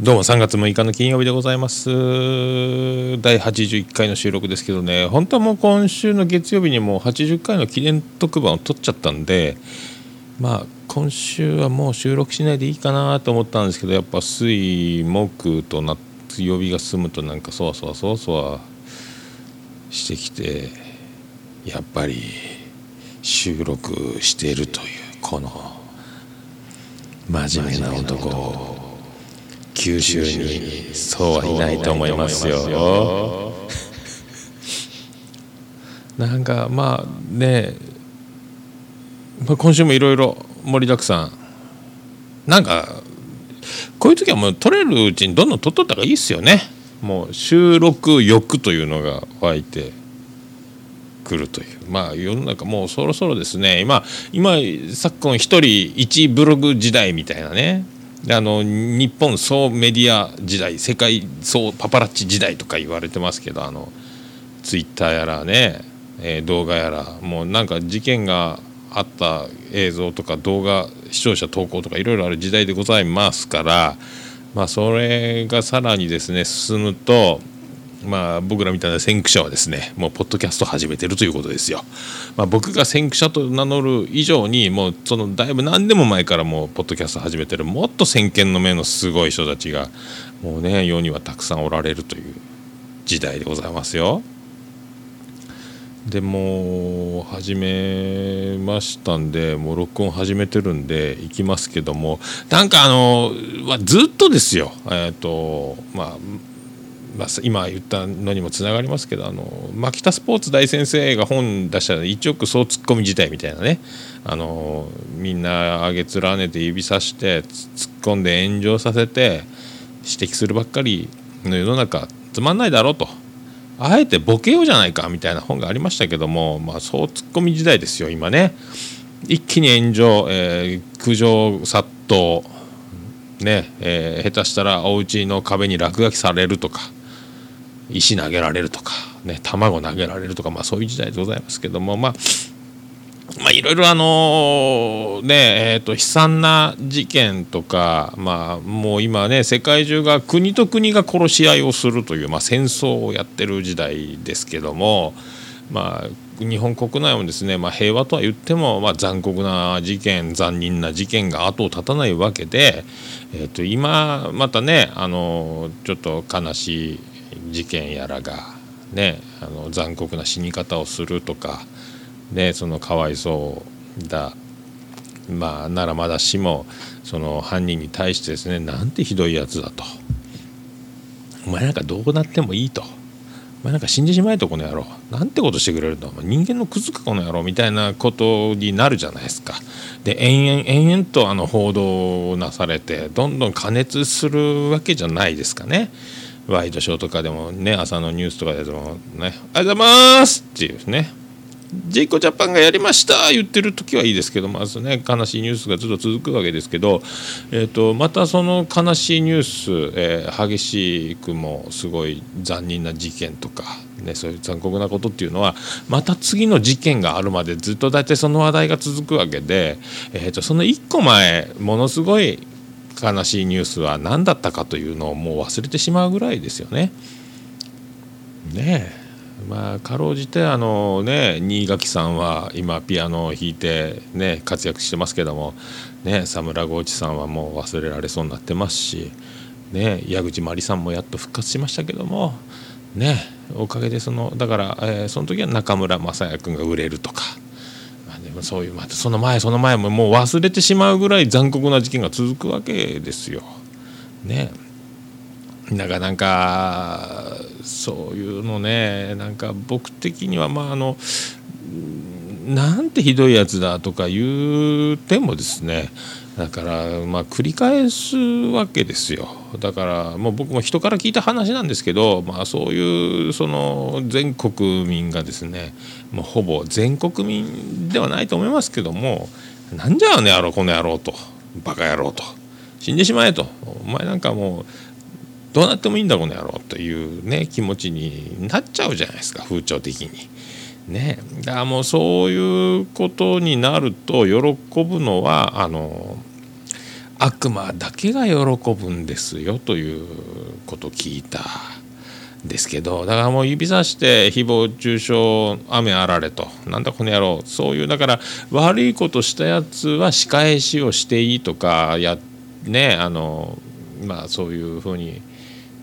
どうも3月6日の金曜日でございます。第81回の収録ですけどね。本当はもう今週の月曜日にもう80回の記念特番を撮っちゃったんでまあ今週はもう収録しないでいいかなと思ったんですけどやっぱ水木とな曜日が進むとなんかそわそわそわそわしてきてやっぱり収録しているというこの真面目な男九州にそうはいないと思いますよ。なんかまあねまあ、今週もいろいろ盛りだくさん。なんかこういう時はもう撮れるうちにどんどん撮っとった方がいいっすよね。もう収録欲というのが湧いてくるという。まあ世の中もうそろそろですね。今今昨今一人一ブログ時代みたいなね。あの日本総メディア時代世界総パパラッチ時代とか言われてますけどあのツイッターやらね、えー、動画やらもうなんか事件があった映像とか動画視聴者投稿とかいろいろある時代でございますからまあそれがさらにですね進むとまあ、僕らみたいな先駆者はですねもうポッドキャスト始めてるということですよ。まあ、僕が先駆者と名乗る以上にもうそのだいぶ何でも前からもうポッドキャスト始めてるもっと先見の目のすごい人たちがもうね世にはたくさんおられるという時代でございますよ。でも始めましたんでもう録音始めてるんで行きますけどもなんかあのずっとですよえっ、ー、とまあまあ、今言ったのにもつながりますけどあの牧田スポーツ大先生が本出したら一億総ツッコミ自体みたいなねあのみんなあげつらねて指さして突っ込んで炎上させて指摘するばっかりの世の中つまんないだろうと。あえてボケようじゃないかみたいな本がありましたけども、まあ、総ツッコミ時代ですよ今ね。一気に炎上、えー、苦情殺到ねえー、下手したらお家の壁に落書きされるとか。石投げられるとか、ね、卵投げられるとか、まあ、そういう時代でございますけども、まあ、まあ、いろいろあのねえーと、悲惨な事件とか、まあ、もう今ね世界中が国と国が殺し合いをするという、まあ、戦争をやってる時代ですけども、まあ、日本国内もですね、まあ、平和とは言っても、まあ、残酷な事件残忍な事件が後を絶たないわけで、えーと今またねあのちょっと悲しい事件やらが、ね、あの残酷な死に方をするとか、ね、そのかわいそうだ。まあならまだしもその犯人に対してですねなんてひどいやつだと。お前なんかどうなってもいいと。お前なんか死んでしまえとこの野郎。なんてことしてくれるんだ人間のクズかこの野郎みたいなことになるじゃないですか。で延々延々とあの報道なされてどんどん加熱するわけじゃないですかね。ワイドショーとかでもね朝のニュースとかでもね「ありがとうございます!」っていうねジェイコジャパンがやりました言ってる時はいいですけどまずね悲しいニュースがずっと続くわけですけど、えーと、またその悲しいニュース、えー、激しくもすごい残忍な事件とか、ね、そういう残酷なことっていうのはまた次の事件があるまでずっと大体その話題が続くわけで、えーとその1個前ものすごい悲しいニュースは何だったかというのをもう忘れてしまうぐらいですよね。ねえまあかろうじてあのね新垣さんは今ピアノを弾いてね活躍してますけどもね佐村豪一さんはもう忘れられそうになってますしね矢口真理さんもやっと復活しましたけどもねおかげでそのだから、えー、その時は中村雅也君が売れるとかそういうまたその前その前ももう忘れてしまうぐらい残酷な事件が続くわけですよ。ねだからなかそういうのねなんか僕的にはまああのなんてひどいやつだとか言うてもですねだからまあ繰り返すわけですよだからもう僕も人から聞いた話なんですけど、まあ、そういうその全国民がですねもうほぼ全国民ではないと思いますけどもなんじゃあの野郎この野郎とバカ野郎と死んでしまえとお前なんかもうどうなってもいいんだこの野郎というね気持ちになっちゃうじゃないですか風潮的に。ね、だからもうそういうことになると喜ぶのはあの悪魔だけが喜ぶんですよということ聞いたですけどだからもう指さして誹謗中傷雨あられとなんだこの野郎そういうだから悪いことしたやつは仕返しをしていいとかやねあのまあそういうふうに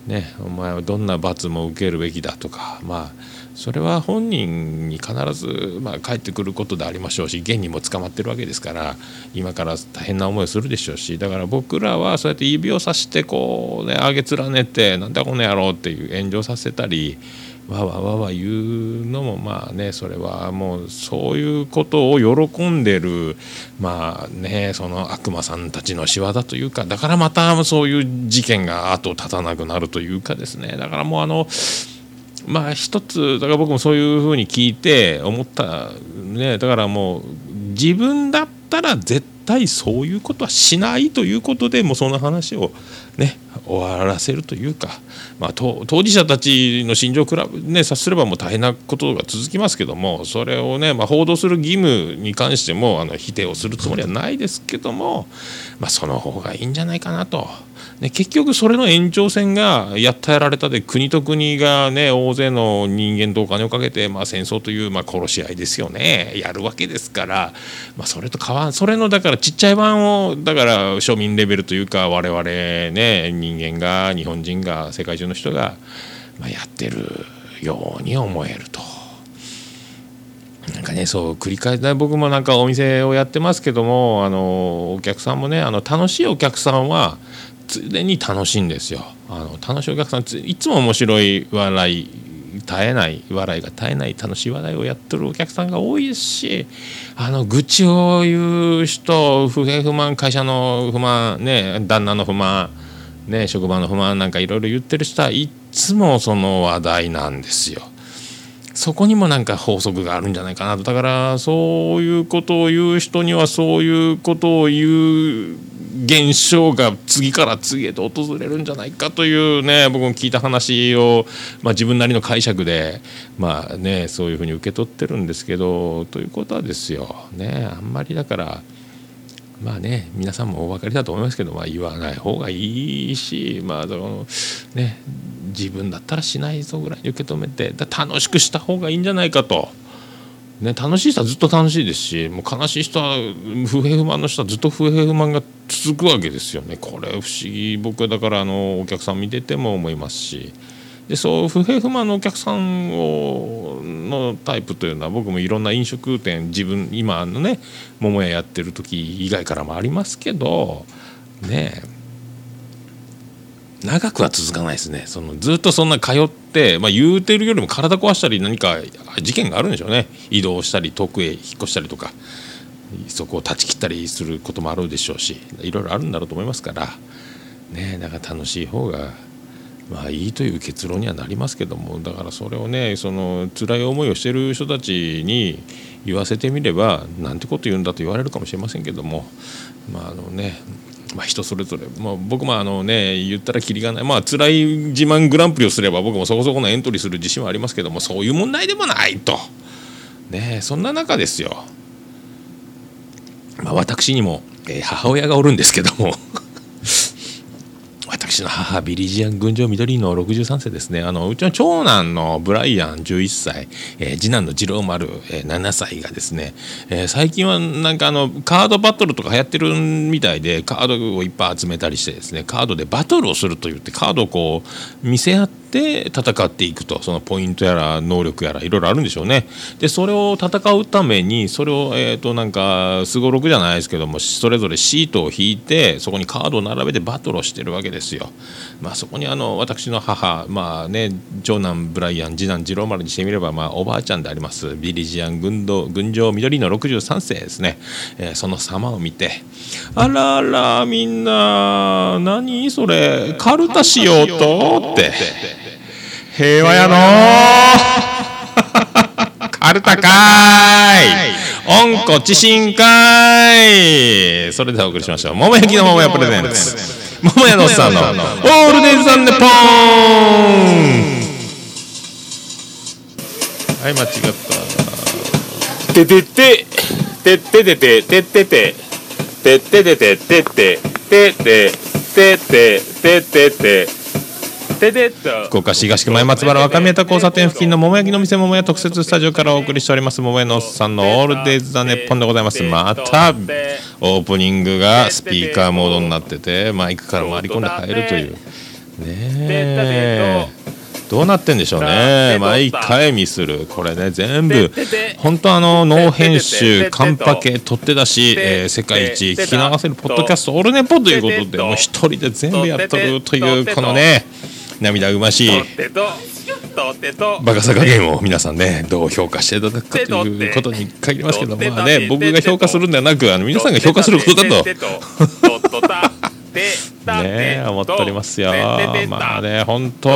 ねお前はどんな罰も受けるべきだとかまあそれは本人に必ず、まあ、帰ってくることでありましょうし現にも捕まってるわけですから今から大変な思いをするでしょうしだから僕らはそうやって指をさしてこうね上げ連ねてなんだこの野郎っていう炎上させたりわわわわ言うのもまあねそれはもうそういうことを喜んでるまあねその悪魔さんたちの仕業というかだからまたそういう事件が後を絶たなくなるというかですねだからもうあのまあ一つだから僕もそういうふうに聞いて思ったねだからもう自分だったら絶対そういうことはしないということでもうその話をね終わらせるというか、まあ、当事者たちの心情比べね察すればもう大変なことが続きますけどもそれをね、まあ、報道する義務に関してもあの否定をするつもりはないですけども、まあ、その方がいいんじゃないかなと。ね、結局それの延長線がやったやられたで国と国がね大勢の人間とお金をかけて、まあ、戦争という、まあ、殺し合いですよねやるわけですから、まあ、それと変わんそれのだからちっちゃい版をだから庶民レベルというか我々ね人間が日本人が世界中の人が、まあ、やってるように思えると。なんかねそう繰り返し僕もなんかお店をやってますけどもあのお客さんもねあの楽しいお客さんは常に楽しいんですよあの楽しいお客さんいつも面白い笑い絶えない笑いが絶えない楽しい話題をやってるお客さんが多いですしあの愚痴を言う人不平不満会社の不満ね旦那の不満ね職場の不満なんかいろいろ言ってる人はいつもその話題なんですよ。そこにもなんか法則があるんじゃないかなとだからそういうことを言う人にはそういうことを言う現象が次から次へと訪れるんじゃないかというね僕も聞いた話を、まあ、自分なりの解釈でまあねそういうふうに受け取ってるんですけどということはですよねあんまりだからまあね皆さんもお分かりだと思いますけど、まあ、言わない方がいいしまあそのね自分だったらしないぞぐらいに受け止めて楽しくした方がいいんじゃないかと。ね、楽しい人はずっと楽しいですしもう悲しい人は不平不満の人はずっと不平不満が続くわけですよね。これ不思議。僕はだからあのお客さん見てても思いますし。でそう不平不満のお客さんをのタイプというのは僕もいろんな飲食店自分今のね桃屋やってる時以外からもありますけどねえ長くは続かないですね。そのずっとそんな通って、まあ、言うてるよりも体壊したり何か事件があるんでしょうね。移動したり遠くへ引っ越したりとかそこを断ち切ったりすることもあるでしょうしいろいろあるんだろうと思いますからねだから楽しい方がまあいいという結論にはなりますけどもだからそれをねその辛い思いをしてる人たちに言わせてみればなんてこと言うんだと言われるかもしれませんけどもまああのねまあ、人それぞれ、まあ、僕もあのね言ったらきりがない。まあ辛い自慢グランプリをすれば僕もそこそこのエントリーする自信はありますけどもそういう問題でもないと。ねそんな中ですよ、まあ、私にも、えー、母親がおるんですけども。私の母ビリジアン群青緑の63世ですね。あのうちの長男のブライアン11歳、えー、次男の次郎丸、えー、7歳がですね、えー、最近はなんかあのカードバトルとか流行ってるみたいでカードをいっぱい集めたりしてですねカードでバトルをすると言ってカードをこう見せ合ってて戦っていくと。そのポイントやら能力やらいろいろあるんでしょうね。でそれを戦うためにそれをえっ、ー、となんかすごろくじゃないですけどもそれぞれシートを引いてそこにカードを並べてバトルをしてるわけですよ。まあそこにあの私の母まあね長男ブライアン次男次郎丸にしてみればまあおばあちゃんでありますビリジアン軍道群青緑の63世ですね、えー、その様を見てあらあらみんな何それカルタしようと？って。平和やのカルタかい温故知新かいそれではお送りしましょう。桃焼きの桃屋プレゼンツ。桃屋のおっさんの。オールデイズ・ザ・ネポーン。はい間違った。てててててててて。てててて。ててて。てててて。ててて。ててて福岡市東区前松原若宮田交差点付近の桃焼きの店桃屋特設スタジオからお送りしております桃屋のおっさんのオールデイズ・ザ・ネッポンでございます。またオープニングがスピーカーモードになっててマイクから回り込んで入るという。ねえ。どうなってんでしょうね。毎回ミスる。これね全部。本当あのノー編集カンパケ取って出し、えー、世界一聞き流せるポッドキャストオルネポということでもう一人で全部やっとるというこのね涙ぐましい。バカさ加減を皆さんねどう評価していただくかということに限りますけどまあね僕が評価するんではなくあの皆さんが評価することだと。ね思っておりますよ。まあね本当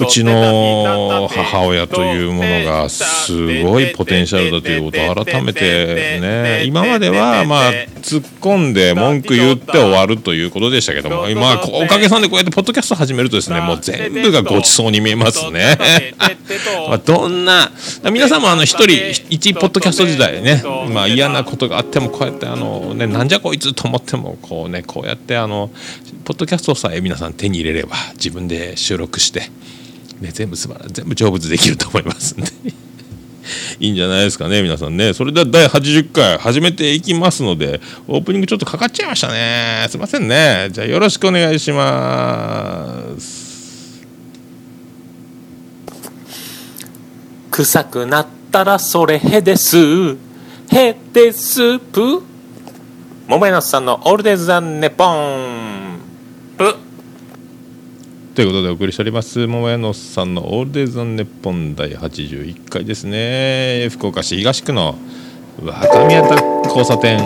うちの母親というものがすごいポテンシャルだということを改めてね今まではまあ突っ込んで文句言って終わるということでしたけども今おかげさんでこうやってポッドキャスト始めるとですねもう全部がごちそうに見えますね。まあどんな皆さんもあの一人一ポッドキャスト時代ねまあ嫌なことがあってもこうやってあのねなんじゃこいつと思ってもこうねこうやってあのポッドキャストさえ皆さん手に入れれば自分で収録してね、全部素晴ら全部成仏できると思いますんで。いいんじゃないですかね皆さんね。それでは第80回始めていきますのでオープニングちょっとかかっちゃいましたね。すいませんね。じゃあよろしくお願いします。臭くなったらそれへです。へですぷ。桃屋のさんのオールデイズ・ザ・ネポンぷ。ということでお送りしております桃屋のさんのオールデイズ・ン・ネッポン第81回ですね。福岡市東区の若宮田交差点。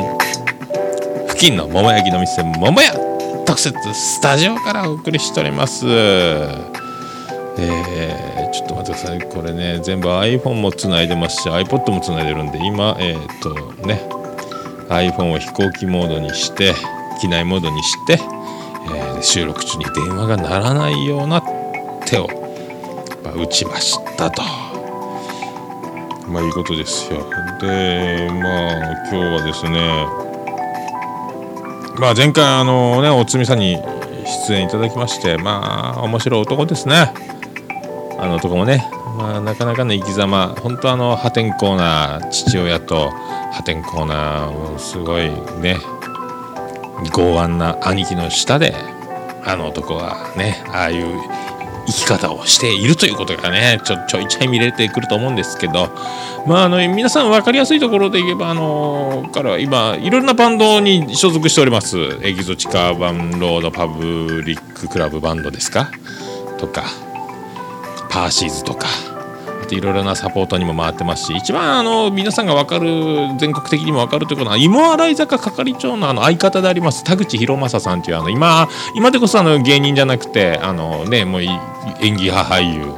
付近の桃焼きの店桃屋特設スタジオからお送りしております。えー、ちょっと待ってください。これね全部 iPhone もつないでますし iPod もつないでるんで今えっ、ー、とね iPhone を飛行機モードにして機内モードにして、収録中に電話が鳴らないような手を、ま、打ちましたと。まあいいことですよ。で、まあ今日はですね、まあ前回あのね、おつみさんに出演いただきまして、まあ面白い男ですね。あの男もね、まあなかなかの生き様、本当あの破天荒な父親と破天荒な、すごいね、剛腕な兄貴の下であの男はねああいう生き方をしているということがねちょちょいちょい見れてくると思うんですけどまああの皆さん分かりやすいところで言えばあの彼は今いろんなバンドに所属しております。エキゾチカバンロードパブリッククラブバンドですか？とかパーシーズとか。いろいろなサポートにも回ってますし一番あの皆さんが分かる全国的にも分かるということは芋洗坂係長のあの相方であります田口博正さんというあの今今でこそあの芸人じゃなくてあの、ね、もう演技派俳優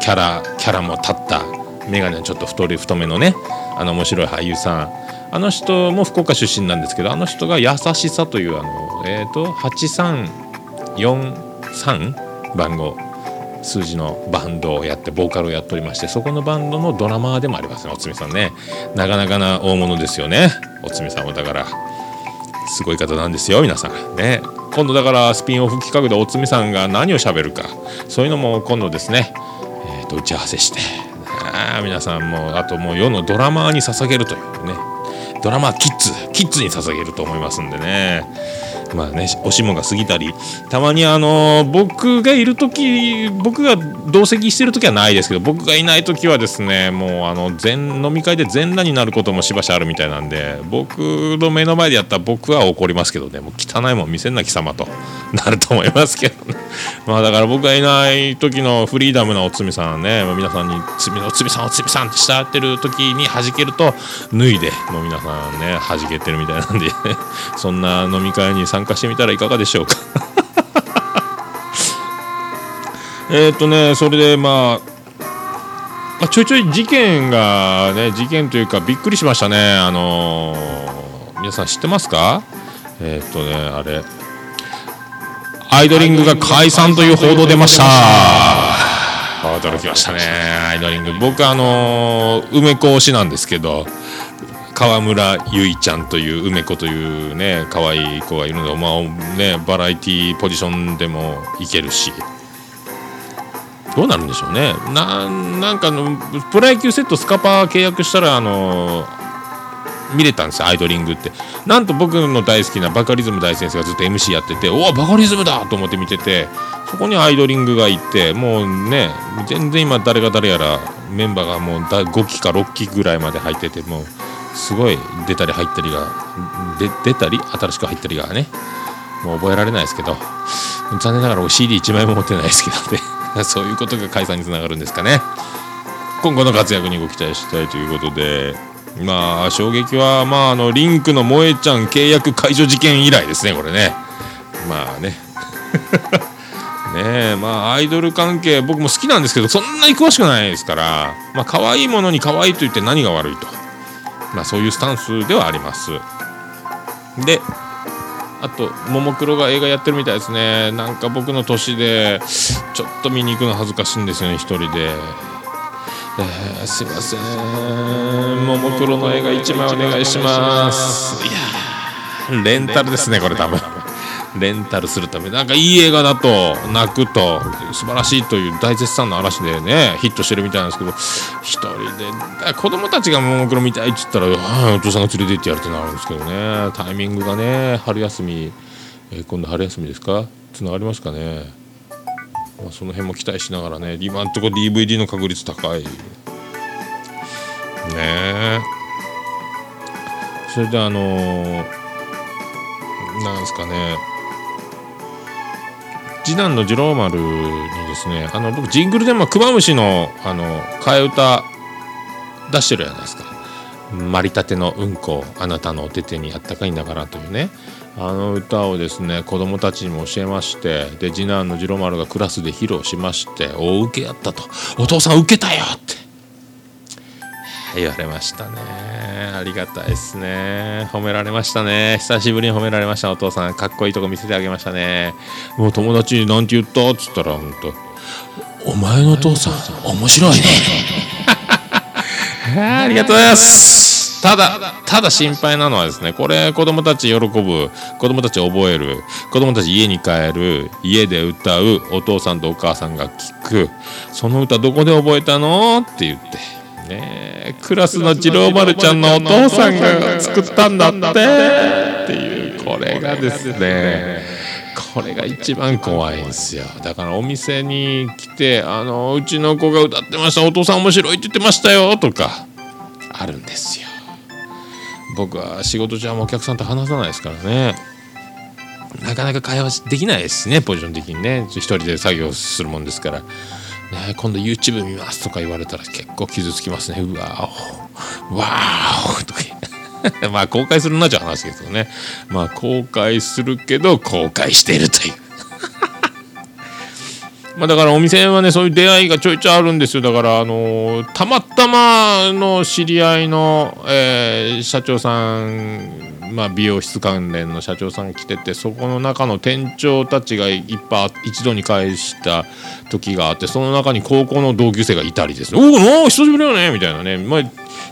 キャラキャラも立った眼鏡ちょっと太り太めのねあの面白い俳優さん。あの人も福岡出身なんですけどあの人が「優しさ」というあの、えーと、と8343番号。数字のバンドをやってボーカルをやっておりましてそこのバンドのドラマーでもありますねおつみさんね。なかなかな大物ですよね。おつみさんはだからすごい方なんですよ皆さん。ね。今度だからスピンオフ企画でおつみさんが何をしゃべるか。そういうのも今度ですね、えー、と打ち合わせして。あ皆さんもあともう世のドラマーに捧げるというね。ドラマーキッズキッズに捧げると思いますんでね。まあねおしもが過ぎたりたまにあの僕がいる時僕が同席してる時はないですけど僕がいない時はですねもうあの全飲み会で全裸になることもしばしあるみたいなんで僕の目の前でやったら僕は怒りますけどねもう汚いもん見せんな貴様となると思いますけどね。まあだから僕がいない時のフリーダムなおつみさんね、ま、皆さんにつみおつみさんおつみさんって慕ってる時に弾けると脱いでもう皆さんね弾けてるみたいなんで そんな飲み会に参加してみたらいかがでしょうか。えっとねそれでまあちょいちょい事件がね事件というかびっくりしましたね。あのー、皆さん知ってますか？えっ、とねあれアイドリングが解散という報道出ました。驚きましたね。アイドリング。僕あのー、梅子推しなんですけど川村ゆいちゃんという梅子というね可愛い子がいるので、まあね、バラエティポジションでもいけるし。どうなるんでしょうね。ななんかのプロ野球セットスカパー契約したらあの見れたんですよアイドリングって。なんと僕の大好きなバカリズム大先生がずっと MC やってておおバカリズムだと思って見ててそこにアイドリングがいてもうね全然今誰が誰やらメンバーがもう5期か6期ぐらいまで入っててもうすごい出たり入ったりが出たり新しく入ったりがねもう覚えられないですけど残念ながら CD1 枚も持ってないですけどね。そういうことが解散につながるんですかね。今後の活躍にご期待したいということでまあ衝撃はまああのリンクの萌えちゃん契約解除事件以来ですねこれね。まあね。ねまあアイドル関係僕も好きなんですけどそんなに詳しくないですからまあ可愛いものに可愛いと言って何が悪いと。まあ、そういうスタンスではあります。であとももクロが映画やってるみたいですね。なんか僕の年でちょっと見に行くの恥ずかしいんですよね1人で、えー、すいません。ももクロの映画1枚お願いします。いやレンタルですねこれ多分。レンタルするためなんかいい映画だと泣くと素晴らしいという大絶賛の嵐でねヒットしてるみたいなんですけど一人で子供たちがももクロ見たいって言ったら、お父さんが連れて行ってやるってなるんですけどね。タイミングがね春休み、えー、今度春休みですか？つながりますかね、まあ、その辺も期待しながらね今んとこ DVD の確率高い。ね。えそれであのー、なんですかね。次男の次郎丸にですねあの僕ジングルでもクマムシのあの替え歌出してるじゃないですか「まりたてのうんこあなたのお手手にあったかいんだから」というね。あの歌をですね子供たちにも教えましてで次男の次郎丸がクラスで披露しまして大受けやったと「お父さん受けたよ!」って。言われましたね。ありがたいですね。褒められましたね。久しぶりに褒められましたお父さん。かっこいいとこ見せてあげましたね。もう友達に何て言った？っつったら本当お前のお父さん面白いね。ありがとうございます。ただただ心配なのはですねこれ子供たち喜ぶ子供たち覚える子供たち家に帰る家で歌うお父さんとお母さんが聞くその歌どこで覚えたの？って言ってね。クラスの次郎丸ちゃんのお父さんが作ったんだって。っていうこれがですね。これが一番怖いんですよ。だからお店に来てあのうちの子が歌ってました。お父さん面白いって言ってましたよ。とかあるんですよ。僕は仕事中はお客さんと話さないですからね。なかなか会話できないですねポジション的にね。一人で作業するもんですから。ね、今度 YouTube 見ますとか言われたら結構傷つきますね。うわお、わおとか まあ公開するなっちゃう話ですけどね。まあ公開するけど公開しているという まあだからお店はねそういう出会いがちょいちょいあるんですよだからあのー、たまたまの知り合いの、えー、社長さんまあ、美容室関連の社長さんが来ててそこの中の店長たちがいっぱい一度に返した時があってその中に高校の同級生がいたりですね「おお久しぶりだね」みたいなね、まあ、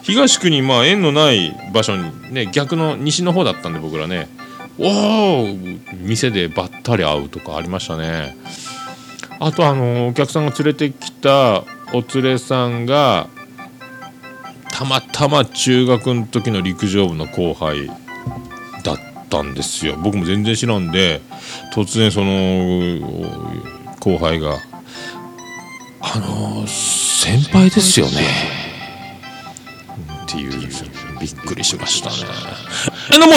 東区にまあ縁のない場所にね逆の西の方だったんで僕らね。おお店でばったり会うとかありましたね。あとあのお客さんが連れてきたお連れさんがたまたま中学の時の陸上部の後輩ったんですよ僕も全然知らんで突然その後輩が「あの先輩ですよね」っていうびっくりしましたね。榎本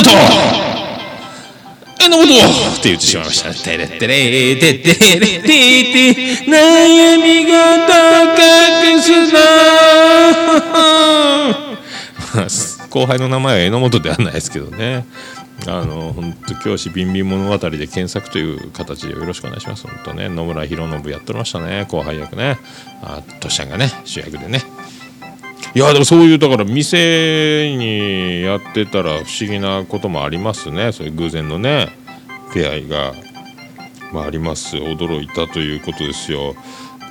えのって言ってしまいました。てれてれててれてて悩みが高くすな 後輩の名前は榎本ではないですけどね。あの本当教師ビンビン物語で検索という形でよろしくお願いします。本当ね野村弘信やってましたね後輩役ね。あとしゃんがね主役でね。いやでもそういうだから店にやってたら不思議なこともありますねそういう偶然のね出会いが、まあ、あります驚いたということですよ、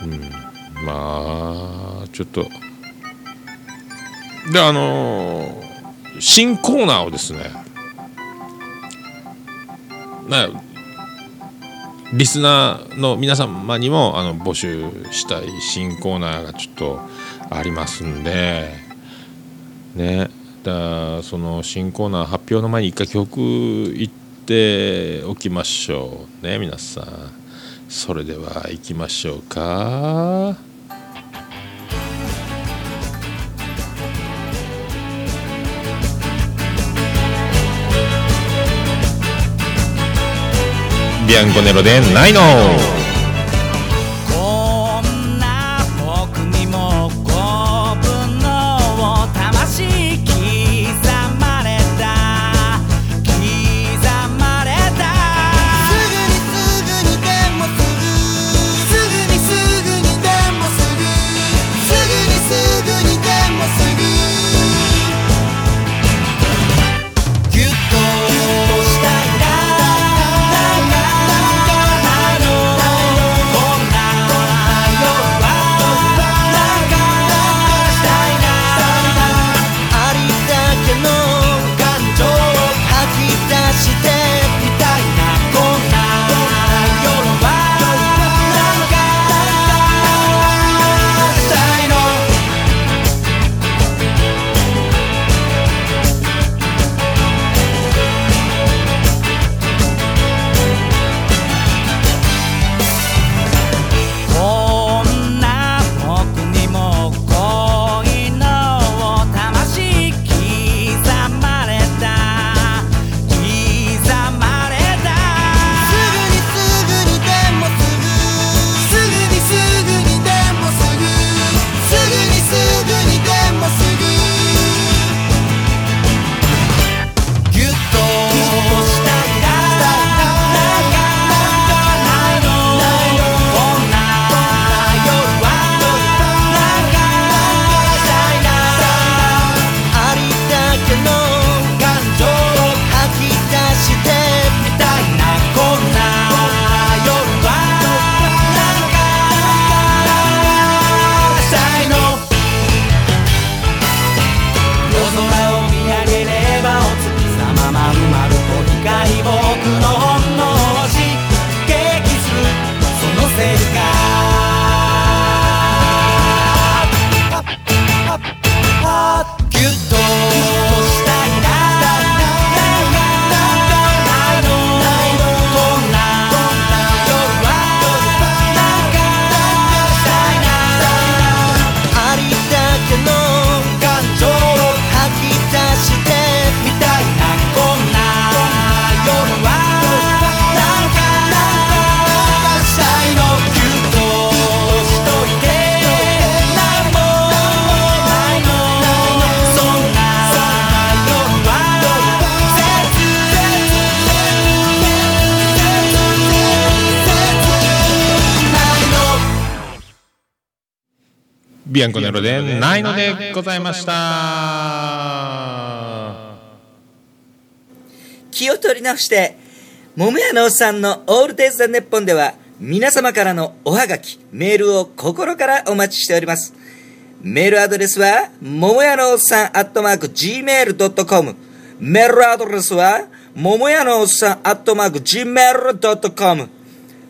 うん、まあちょっとであの新コーナーをですねなリスナーの皆様にもあの募集したい新コーナーがちょっとありますんでね。だその新コーナー発表の前に一回曲いっておきましょうね皆さん。それでは行きましょうか。アンコネロでないの。ビアンコネロでないのでございました気を取り直して、桃屋のおっさんのオールデイズ・ザ・ネッポンでは、皆様からのおはがき、メールを心からお待ちしております。メールアドレスは、桃屋のおっさん、アットマーク、gmail.com。メールアドレスは、桃屋のおっさん、アットマーク、gmail.com。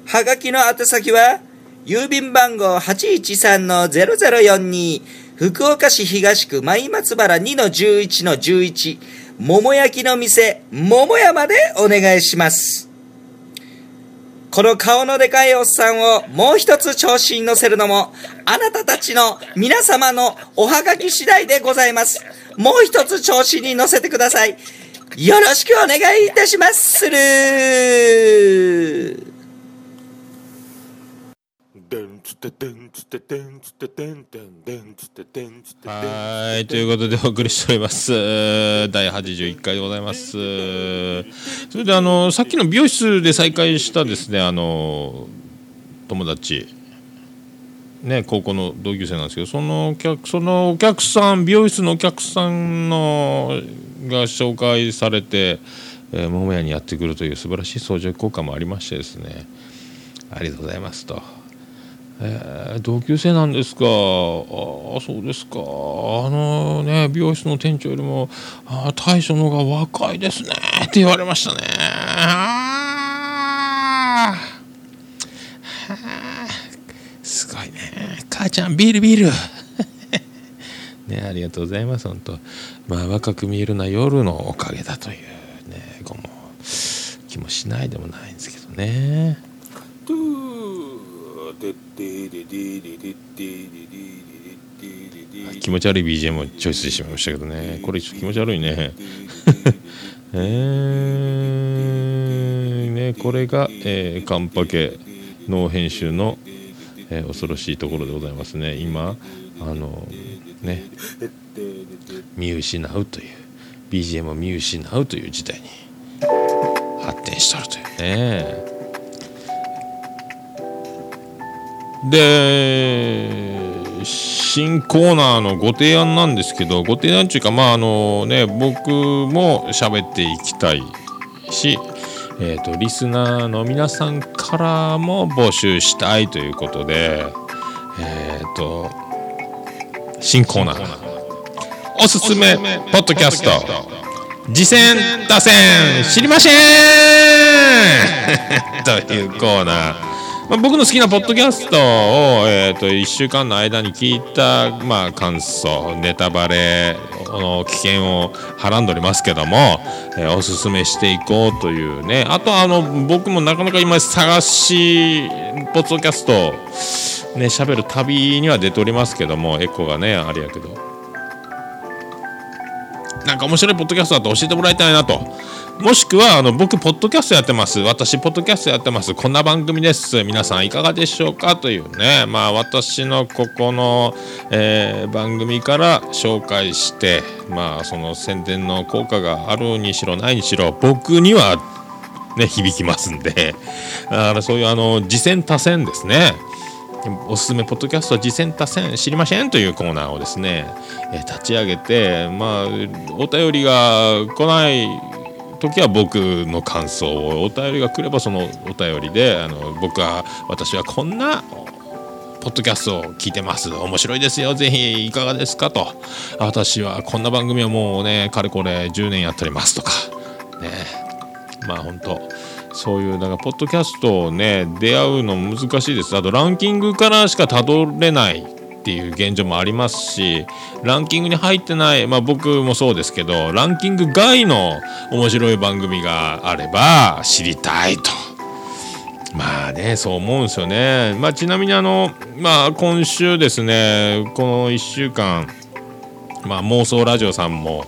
はがきの宛先は、郵便番号813-0042、福岡市東区前松原2-11-11、桃焼きの店、桃屋までお願いします。この顔のでかいおっさんをもう一つ調子に乗せるのも、あなたたちの皆様のおはがき次第でございます。もう一つ調子に乗せてください。よろしくお願いいたしまする。でんつってでんつってでんつってでんでんでんつってでんつってんはいということでお送りしております。第81回でございます。それであのさっきの美容室で再会したですねあの友達。ね高校の同級生なんですけどそのお客そのお客さん美容室のお客さんのが紹介されて、えー桃屋にやってくるという素晴らしい相乗効果もありましてですね。ありがとうございますと。えー同級生なんですかああそうですか。あのね美容室の店長よりもあー大将の方が若いですね。って言われましたね。ああすごいね。母ちゃんビールビール。ねありがとうございます本当。まあ若く見えるのは夜のおかげだというねこの気もしないでもないんですけどね気持ち悪い BGM をチョイスしてしまいましたけどね。これ気持ち悪いね。えー、ねこれが、えー、カンパケノー編集の、えー恐ろしいところでございますね。今あのね見失うという BGM を見失うという事態に発展しとるというねで新コーナーのご提案なんですけどご提案というかまああのね僕も喋っていきたいし、えー、とリスナーの皆さんからも募集したいということでえっ、と新コーナー。おすすめポッドキャスト。次戦打線知りません。というコーナー。まあ、僕の好きなポッドキャストを、えー、と1週間の間に聞いた、まあ、感想ネタバレの危険をはらんでおりますけども、えーおすすめしていこうというねあとあの僕もなかなか今探しポッドキャストね喋る旅には出ておりますけどもエコがねあれやけどなんか面白いポッドキャストだと教えてもらいたいなと。もしくは、あの、僕、ポッドキャストやってます。私、ポッドキャストやってます。こんな番組です。皆さん、いかがでしょうか？というね、まあ、私のここの、えー番組から紹介して、まあ、その宣伝の効果があるにしろ、ないにしろ、僕には、ね、響きますんで、だからそういう、あの、次戦多戦ですね。おすすめポッドキャスト次戦多戦知りませんというコーナーをですね、えー立ち上げてまあお便りが来ない時は僕の感想をお便りが来ればそのお便りであの僕は私はこんなポッドキャストを聞いてます。面白いですよ。ぜひいかがですか？と。私はこんな番組をもうねかれこれ10年やっておりますとか。ね。まあ本当そういうだかポッドキャストをね出会うの難しいです。あとランキングからしかたどれないっていう現状もありますしランキングに入ってないまあ僕もそうですけどランキング外の面白い番組があれば知りたいと。まあねそう思うんですよね。まあちなみにあのまあ今週ですねこの1週間まあ妄想ラジオさんも、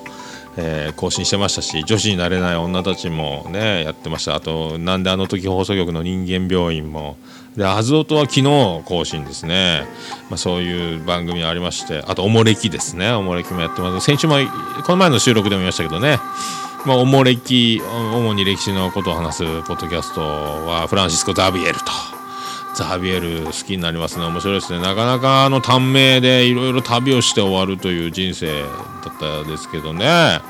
えー更新してましたし女子になれない女たちもねやってましたあとなんであの時放送局の人間病院もでアズオトは昨日更新ですね、まあ、そういう番組ありましてあとおもれきですね。おもれきもやってます。先週もこの前の収録でも言いましたけどね。まあ、おもれき主に歴史のことを話すポッドキャストはフランシスコ・ザビエルと。ザビエル好きになりますね。面白いですね。なかなかあの短命でいろいろ旅をして終わるという人生だったですけどね。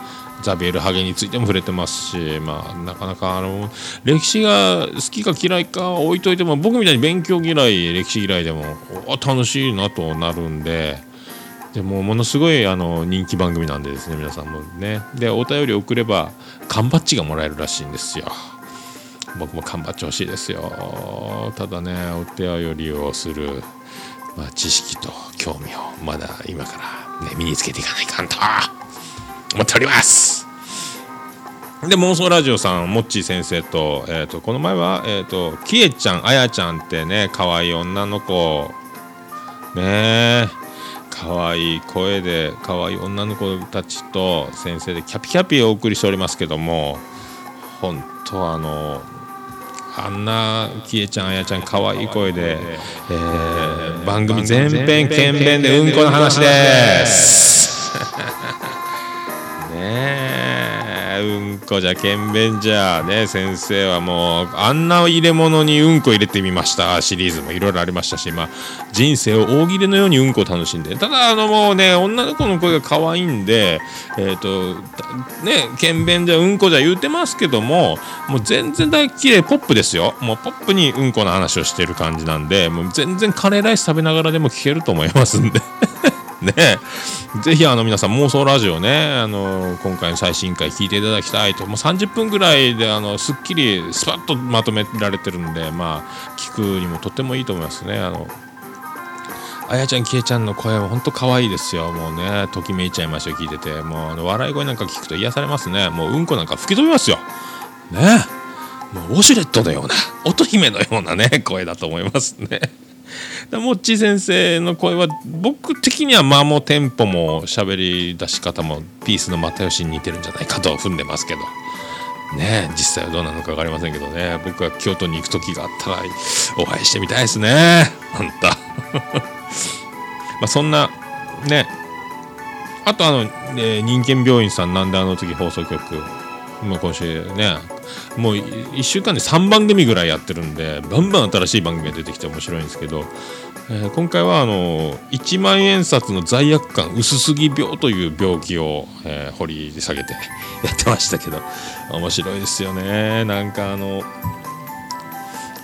ザビエルハゲについても触れてますしまあなかなかあの歴史が好きか嫌いか置いといても僕みたいに勉強嫌い歴史嫌いでも楽しいなとなるんででもものすごいあの人気番組なんでですね皆さんもね。でお便り送れば缶バッジがもらえるらしいんですよ。僕も缶バッジ欲しいですよ。ただねお便りをする、まあ、知識と興味をまだ今から、ね、身につけていかないかんと。思っております。で妄想ラジオさんモッチー先生と,、えー、とこの前は、えー、とキエちゃんあやちゃんってね可愛い女の子。ねえ。可愛い声で可愛い女の子たちと先生でキャピキャピお送りしておりますけども本当あのあんなキエちゃんあやちゃん可愛い声で、えー番組全編剣弁でうんこの話です。ね。えうんこじゃ検便じゃね先生はもうあんな入れ物にうんこ入れてみました。シリーズもいろいろありましたしまあ人生を大喜利のようにうんこを楽しんで。ただあのもうね女の子の声が可愛いんでえっ、とね検便じゃうんこじゃ言うてますけどももう全然大綺麗ポップですよ。もうポップにうんこの話をしてる感じなんでもう全然カレーライス食べながらでも聞けると思いますんで。ね。ぜひあの皆さん妄想ラジオねあの今回の最新回聞いていただきたいと。もう30分ぐらいであのすっきりスパッとまとめられてるんでまあ聞くにもとってもいいと思いますね。あのあやちゃんきえちゃんの声は本当可愛いですよ。もうねときめいちゃいましたよ聞いてて。もうあの笑い声なんか聞くと癒されますね。もううんこなんか吹き飛びますよ。ね。もうウォシュレットのような乙姫のようなね声だと思いますね。モッチー先生の声は僕的には間もテンポも喋り出し方もピースの又吉に似てるんじゃないかと踏んでますけど。ね実際はどうなのか分かりませんけどね。僕は京都に行く時があったらお会いしてみたいですね。あんた。まあそんなね。あとあの、ね、人間病院さんなんであの時放送局もう今週ねもう1週間で3番組ぐらいやってるんでバンバン新しい番組が出てきて面白いんですけど、えー今回はあの1万円札の罪悪感薄すぎ病という病気を、えー掘り下げて やってましたけど面白いですよね。なんかあの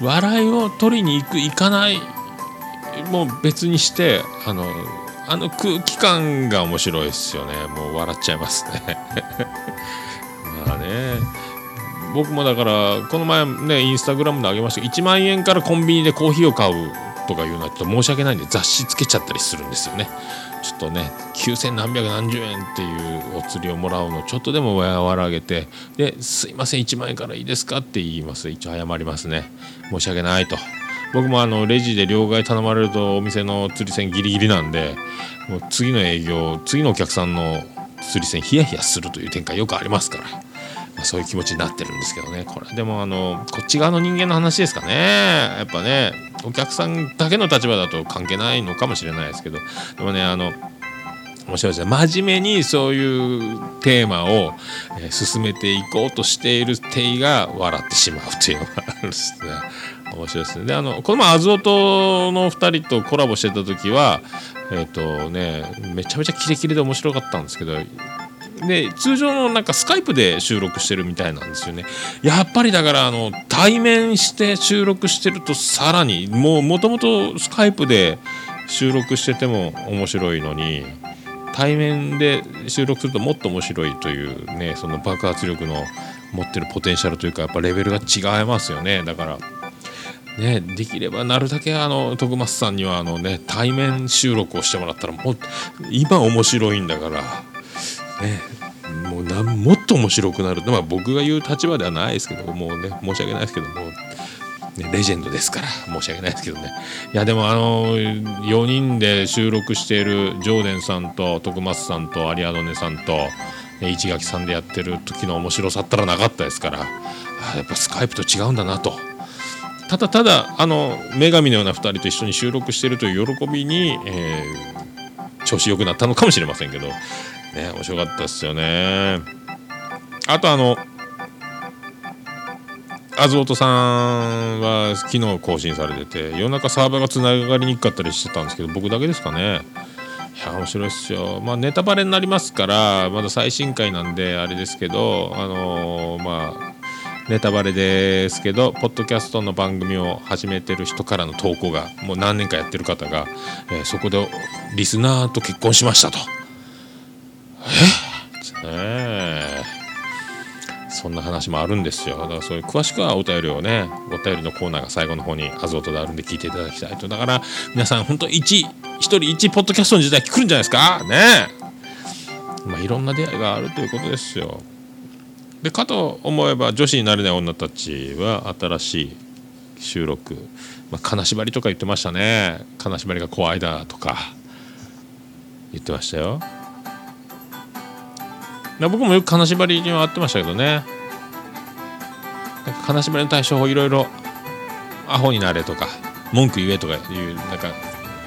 笑いを取りに行く行かないもう別にしてあのあの空気感が面白いですよね。もう笑っちゃいますね。ね。僕もだからこの前ねインスタグラムであげましたけど1万円からコンビニでコーヒーを買うとかいうのはちょっと申し訳ないんで雑誌つけちゃったりするんですよね。ちょっとね9000何百何十円っていうお釣りをもらうのちょっとでも和らげてですいません1万円からいいですかって言います。一応謝りますね。申し訳ないと。僕もあのレジで両替頼まれるとお店の釣り線ギリギリなんでもう次の営業次のお客さんの釣り線ヒヤヒヤするという展開よくありますから、まあ、そういう気持ちになってるんですけどねこれ。でもあのこっち側の人間の話ですかね。やっぱねお客さんだけの立場だと関係ないのかもしれないですけど。でもねあの面白いですね。真面目にそういうテーマを、えー進めていこうとしているテイが笑ってしまうというのがあるんですね。面白いですね。であのこの前アズオトの2人とコラボしてた時はえっ、とねめちゃめちゃキレキレで面白かったんですけどで通常のなんかスカイプで収録してるみたいなんですよね。やっぱりだからあの対面して収録してるとさらにもうもともとスカイプで収録してても面白いのに対面で収録するともっと面白いというねその爆発力の持ってるポテンシャルというかやっぱレベルが違いますよね。だからねできればなるだけあの徳松さんにはあのね対面収録をしてもらったらもう今面白いんだからねもうなもっと面白くなる。まあ僕が言う立場ではないですけどもうね申し訳ないですけどもね、レジェンドですから申し訳ないですけどね。いやでもあの4人で収録している常連さんと徳松さんと有アドネさんと、ね、市垣さんでやってる時の面白さったらなかったですからやっぱスカイプと違うんだなと。ただただあの女神のような2人と一緒に収録しているという喜びに、えー調子良くなったのかもしれませんけどね面白かったですよね。あとあのアズオトさんは昨日更新されてて夜中サーバーがつながりにくかったりしてたんですけど僕だけですかね。いや面白いっすよ。まあネタバレになりますからまだ最新回なんであれですけどあのーまあネタバレですけどポッドキャストの番組を始めてる人からの投稿がもう何年かやってる方が、えーそこでリスナーと結婚しましたと。えそんな話もあるんですよ。だからそういう詳しくはお便りをねお便りのコーナーが最後の方にアズオトであるんで聞いていただきたいと。だから皆さん本当一一人一ポッドキャストの時代来るんじゃないですか？ねまあいろんな出会いがあるということですよ。でかと思えば女子になれない女たちは新しい収録、まあ、金縛りとか言ってましたね。金縛りが怖いだとか言ってましたよ。僕もよく金縛りには会ってましたけどね。なんか金縛りの対処法いろいろアホになれとか文句言えとかいうなんか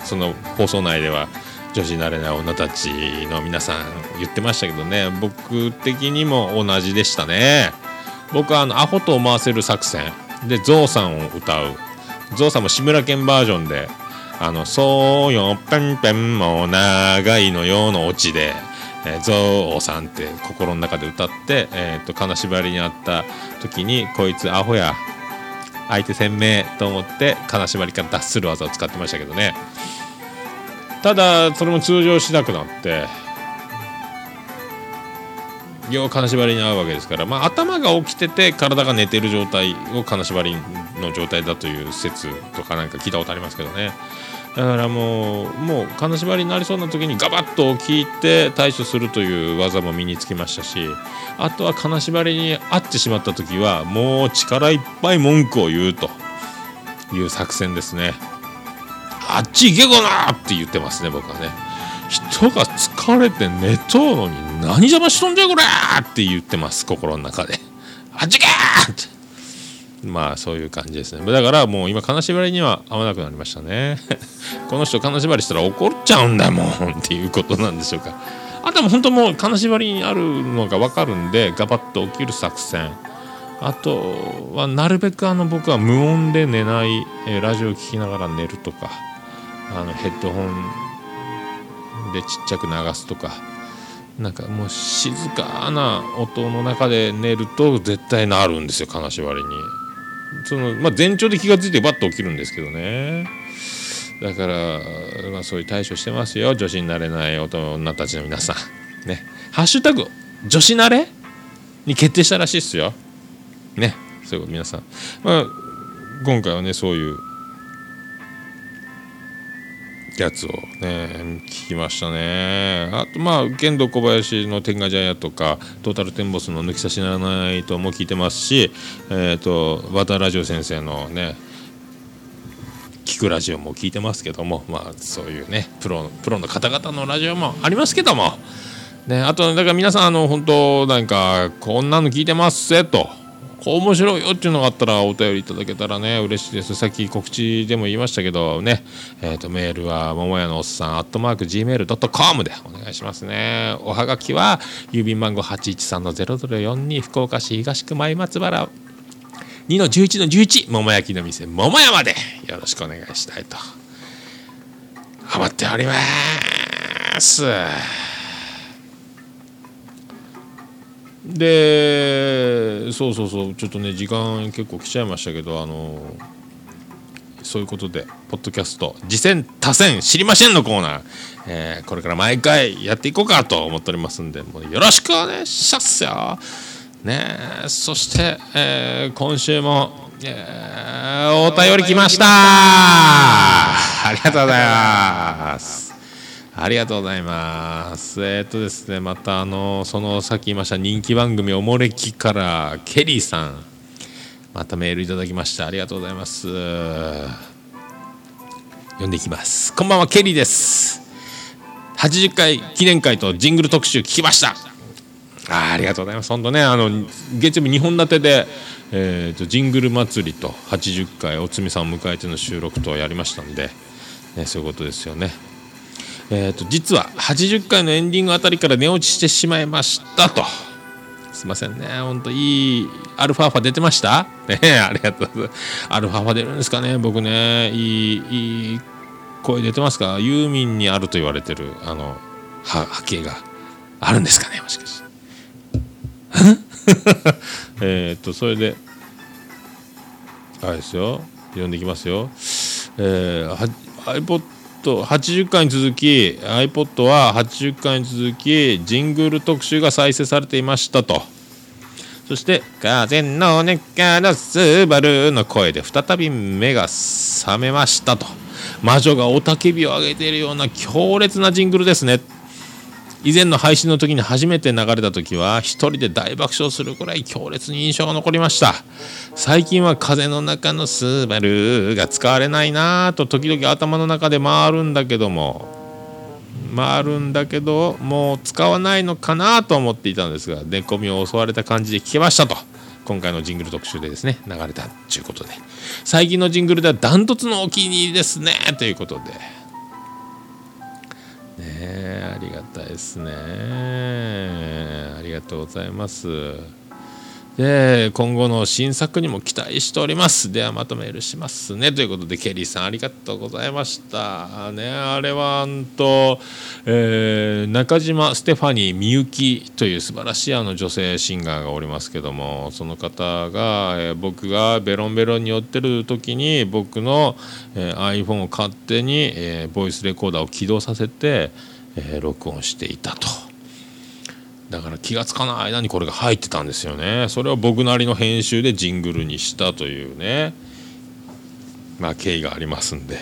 その放送内では女子なれない女たちの皆さん言ってましたけどね。僕的にも同じでしたね。僕はあのアホと思わせる作戦。でゾウさんを歌う。ゾウさんも志村けんバージョンで「あのそうよペンペンも長いのよ」のオチでえーゾウさんって心の中で歌って、えー、と金縛りにあった時にこいつアホや相手鮮明と思って金縛りから脱する技を使ってましたけどね。ただそれも通常しなくなって要は金縛りに合うわけですから、まあ、頭が起きてて体が寝てる状態を金縛りの状態だという説とかなんか聞いたことありますけどね。だからもうもう金縛りになりそうな時にガバッと起きて対処するという技も身につきましたしあとは金縛りに遭ってしまった時はもう力いっぱい文句を言うという作戦ですねあっち行けこなって言ってますね僕はね人が疲れて寝とうのに何邪魔しとんじゃこれって言ってます心の中であっち行けってまあそういう感じですね。だからもう今金縛りには合わなくなりましたね。この人金縛りしたら怒っちゃうんだもんっていうことなんでしょうか。あとはも本当もう金縛りにあるのが分かるんでガバッと起きる作戦。あとはなるべくあの僕は無音で寝ない、えーラジオを聞きながら寝るとかあのヘッドホンでちっちゃく流すとか。なんかもう静かな音の中で寝ると絶対なるんですよ金縛りに。その、まあ、前兆で気が付いてバッと起きるんですけどね。だから、まあ、そういう対処してますよ。女子になれない大人女たちの皆さん。ね。ハッシュタグ女子なれに決定したらしいっすよ。ね。そういうこと皆さん、まあ、今回はねそういうやつをね聞きましたね。あとまあ剣道小林の天下茶屋とかトータルテンボスの抜き差しならないとも聞いてますしえっ、と和田ラジオ先生のね聞くラジオも聞いてますけどもまあそういうねプロプロの方々のラジオもありますけども。ねあとだから皆さんあの本当なんかこんなの聞いてますぜと。面白いよっていうのがあったらお便りいただけたらね嬉しいです。さっき告知でも言いましたけどね。えー、とメールは桃屋のおっさんアットマーク Gmail.com でお願いしますね。おはがきは郵便番号813-0042福岡市東区前松原。2の11の11桃焼きの店。桃屋まで。よろしくお願いしたいと。思っております。でそうそうそうちょっとね時間結構来ちゃいましたけどあのそういうことでポッドキャスト「次戦多戦知りません」のコーナー、えーこれから毎回やっていこうかと思っておりますんでもうよろしくお願いしますよ。ねえそして、えー今週も、えーお便り来ました。ありがとうございますありがとうございます。えーっとですねまたあのそのさっき言いました人気番組「おもれき」からケリーさんまたメールいただきました。ありがとうございます。読んでいきます。こんばんはケリーです。80回記念会とジングル特集聞きました。あありがとうございます。本当ね、あの月曜日2本立てで、えーとジングル祭りと80回おつみさんを迎えての収録とやりましたんで、ね、そういうことですよね。えー、と実は80回のエンディングあたりから寝落ちしてしまいましたと。すいませんね、本当いいアルファファ出てました？ねありがとうございます。アルファファ出るんですかね、僕ね、いい、いい声出てますか？ユーミンにあると言われてる、あの、は波形があるんですかね、もしかして。えっとそれであれですよ。読んでいきますよ、えー、と80回に続き iPod は80回に続きジングル特集が再生されていましたと。そして「風の根からスバルの声で再び目が覚めましたと。魔女が雄たけびを上げているような強烈なジングルですね。以前の配信の時に初めて流れた時は一人で大爆笑するくらい強烈に印象が残りました。最近は風の中のスバルが使われないなぁと時々頭の中で回るんだけども回るんだけどもう使わないのかなと思っていたんですが寝込みを襲われた感じで聞けましたと今回のジングル特集でですね流れたということで。最近のジングルではダントツのお気に入りですねということで。ね。ありがたいですね。ありがとうございます。で今後の新作にも期待しております。ではまとメールしますね。ということでケリーさんありがとうございました。ねあれはんと、えー中島ステファニーみゆきという素晴らしいあの女性シンガーがおりますけどもその方が、えー僕がベロンベロンに寄ってる時に僕の、え iPhone を勝手に、えボイスレコーダーを起動させて、え録音していたと。だから気がつかない間にこれが入ってたんですよねそれを僕なりの編集でジングルにしたというねまあ経緯がありますんで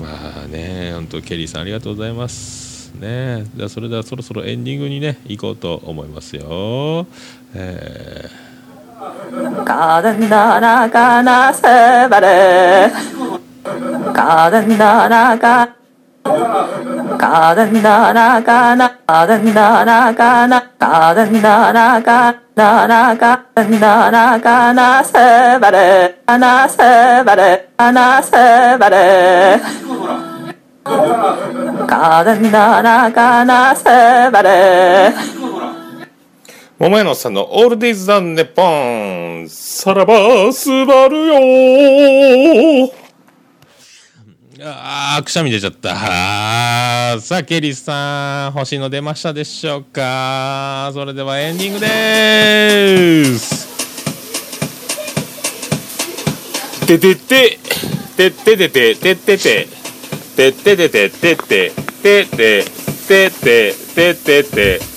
まあね本当ケリーさんありがとうございますねじゃあそれではそろそろエンディングにね行こうと思いますよえー 가든 나나가나 세바레 가든 나나가 カダンダラカナ、カダンダラカナ、カダンダラカナ、ラカダンダラカナ、セバレ、アナセバレ、アナセバレ。カダンダラカナ、セバレ。桃屋のさんのオールディーズ・ザ・ネポン。さらば、すばるよああ、くしゃみ出ちゃった。さあ、ケリーさん、星の出ましたでしょうか。それではエンディングです。ててて、てててて、ててて、てててて、ててて、ててて、てててて、ててて。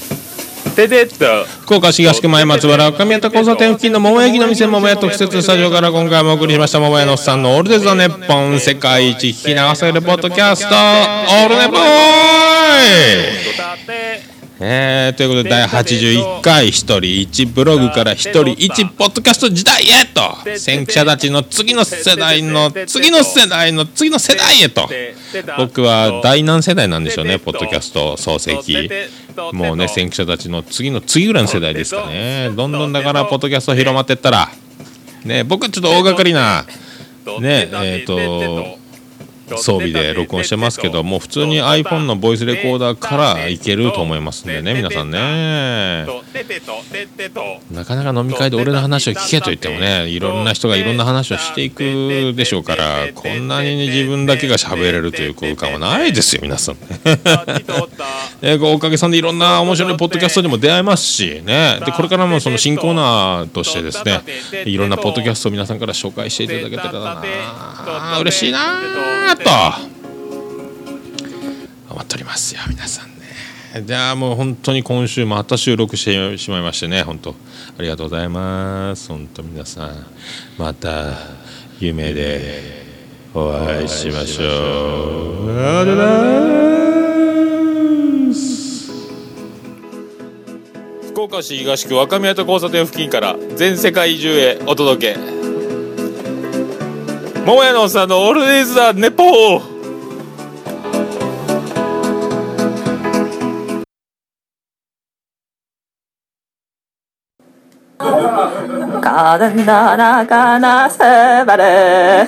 と福岡市東区前松原上宮田交差点付近の桃焼きの店桃屋特設スタジオから今回もお送りしました桃屋のおっさんのオールデザネッポン世界一聞き流せるポッドキャストオールネポーイえー、ということで第81回一人1ブログから一人1ポッドキャスト時代へと先駆者たちの次の世代の次の世代の次の世代へと僕は第何世代なんでしょうねポッドキャスト創世記もうね先駆者たちの次の次ぐらいの世代ですかねどんどんだからポッドキャスト広まってったらね僕はちょっと大掛かりなねえーと装備で録音してますけども普通に iPhone のボイスレコーダーからいけると思いますんでね皆さんねなかなか飲み会で俺の話を聞けと言ってもねいろんな人がいろんな話をしていくでしょうからこんなに自分だけが喋れるという空間はないですよ皆さんえおかげさんでいろんな面白いポッドキャストにも出会えますしねでこれからもその新コーナーとしてですねいろんなポッドキャストを皆さんから紹介していただけたらな嬉しいなと思っておりますよ皆さんね。じゃあもう本当に今週また収録してしまいましてね本当。ありがとうございます。本当皆さんまた夢でお会いしましょう。ありがとうございます。福岡市東区若宮と交差点付近から全世界中へお届け。桃屋のさんのオールディーズ・ネポーならかなせばれ